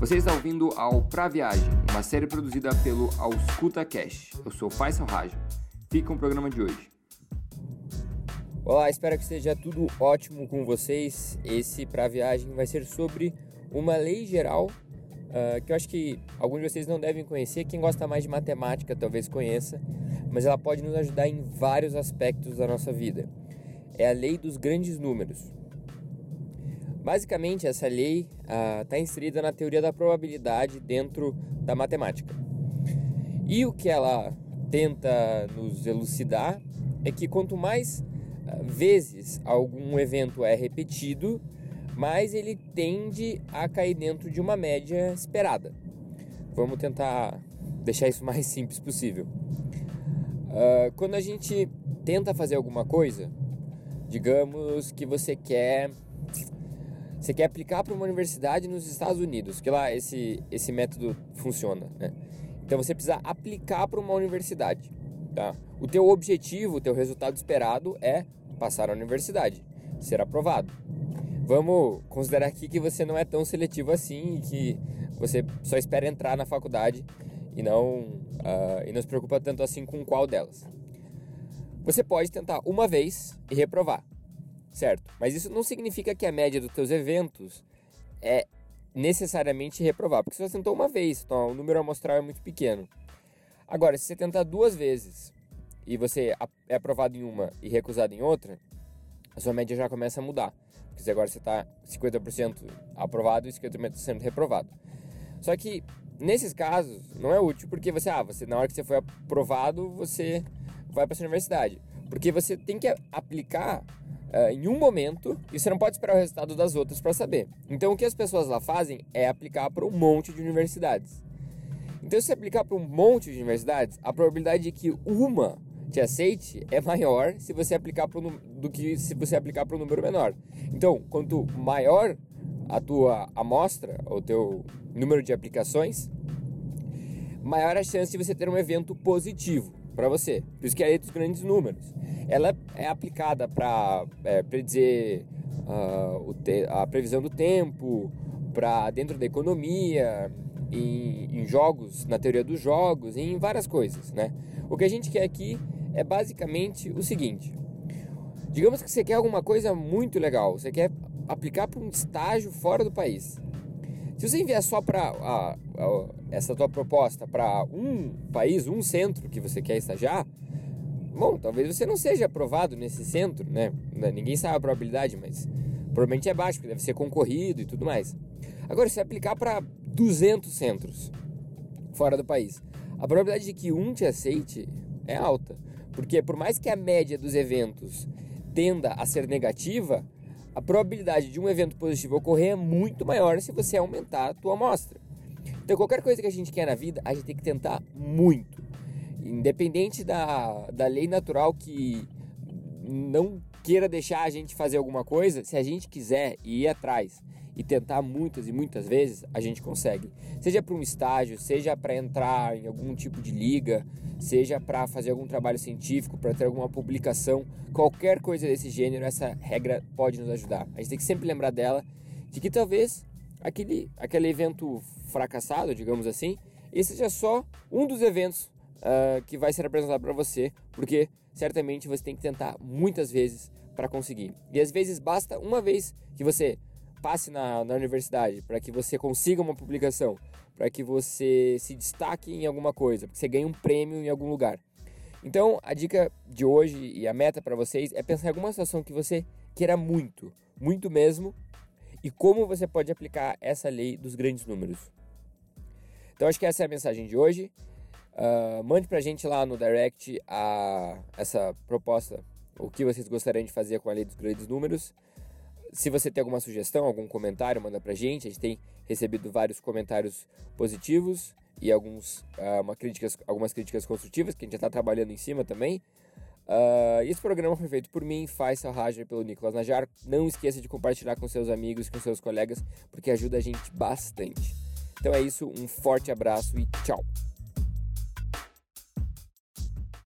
Você está ouvindo ao Pra Viagem, uma série produzida pelo Auscuta Cash. Eu sou Faisal Raja. Fica com o programa de hoje. Olá, espero que esteja tudo ótimo com vocês. Esse Pra Viagem vai ser sobre uma lei geral uh, que eu acho que alguns de vocês não devem conhecer. Quem gosta mais de matemática talvez conheça, mas ela pode nos ajudar em vários aspectos da nossa vida. É a lei dos grandes números. Basicamente, essa lei está ah, inserida na teoria da probabilidade dentro da matemática. E o que ela tenta nos elucidar é que quanto mais ah, vezes algum evento é repetido, mais ele tende a cair dentro de uma média esperada. Vamos tentar deixar isso mais simples possível. Uh, quando a gente tenta fazer alguma coisa, digamos que você quer você quer aplicar para uma universidade nos Estados Unidos, que lá esse, esse método funciona, né? Então você precisa aplicar para uma universidade, tá? O teu objetivo, o teu resultado esperado é passar na universidade, ser aprovado. Vamos considerar aqui que você não é tão seletivo assim e que você só espera entrar na faculdade e não, uh, e não se preocupa tanto assim com qual delas. Você pode tentar uma vez e reprovar certo? Mas isso não significa que a média dos teus eventos é necessariamente reprovar, porque você tentou uma vez, então o número amostral é muito pequeno. Agora, se você tentar duas vezes e você é aprovado em uma e recusado em outra, a sua média já começa a mudar. Porque agora você está 50% aprovado e 50% reprovado. Só que nesses casos não é útil porque você, ah, você na hora que você foi aprovado, você vai para a universidade. Porque você tem que aplicar uh, em um momento e você não pode esperar o resultado das outras para saber. Então o que as pessoas lá fazem é aplicar para um monte de universidades. Então se aplicar para um monte de universidades, a probabilidade de que uma te aceite é maior se você aplicar pro, do que se você aplicar para um número menor. Então, quanto maior a tua amostra, o teu número de aplicações, maior a chance de você ter um evento positivo para você. Por isso que é dos grandes números. Ela é aplicada para é, predizer uh, a previsão do tempo, para dentro da economia, em, em, jogos, na teoria dos jogos, em várias coisas, né? O que a gente quer aqui é basicamente o seguinte: digamos que você quer alguma coisa muito legal, você quer aplicar para um estágio fora do país. Se você enviar só para essa tua proposta para um país, um centro que você quer estagiar, bom, talvez você não seja aprovado nesse centro, né? Ninguém sabe a probabilidade, mas provavelmente é baixo, porque deve ser concorrido e tudo mais. Agora, se aplicar para 200 centros fora do país, a probabilidade de que um te aceite é alta, porque por mais que a média dos eventos tenda a ser negativa, a probabilidade de um evento positivo ocorrer é muito maior se você aumentar a tua amostra. Então, qualquer coisa que a gente quer na vida, a gente tem que tentar muito. Independente da, da lei natural que não queira deixar a gente fazer alguma coisa, se a gente quiser ir atrás e tentar muitas e muitas vezes, a gente consegue. Seja para um estágio, seja para entrar em algum tipo de liga, seja para fazer algum trabalho científico, para ter alguma publicação, qualquer coisa desse gênero, essa regra pode nos ajudar. A gente tem que sempre lembrar dela, de que talvez aquele, aquele evento fracassado, digamos assim, esse seja só um dos eventos uh, que vai ser apresentado para você, porque certamente você tem que tentar muitas vezes para conseguir. E às vezes basta uma vez que você passe na, na universidade, para que você consiga uma publicação, para que você se destaque em alguma coisa, para que você ganhe um prêmio em algum lugar. Então, a dica de hoje e a meta para vocês é pensar em alguma situação que você queira muito, muito mesmo, e como você pode aplicar essa lei dos grandes números. Então, acho que essa é a mensagem de hoje. Uh, mande a gente lá no direct a, essa proposta, o que vocês gostariam de fazer com a lei dos grandes números. Se você tem alguma sugestão, algum comentário, manda pra gente. A gente tem recebido vários comentários positivos e alguns, uh, uma críticas, algumas críticas construtivas que a gente já está trabalhando em cima também. Uh, esse programa foi feito por mim, Faisal Raja pelo Nicolas Najar. Não esqueça de compartilhar com seus amigos, com seus colegas, porque ajuda a gente bastante. Então é isso, um forte abraço e tchau!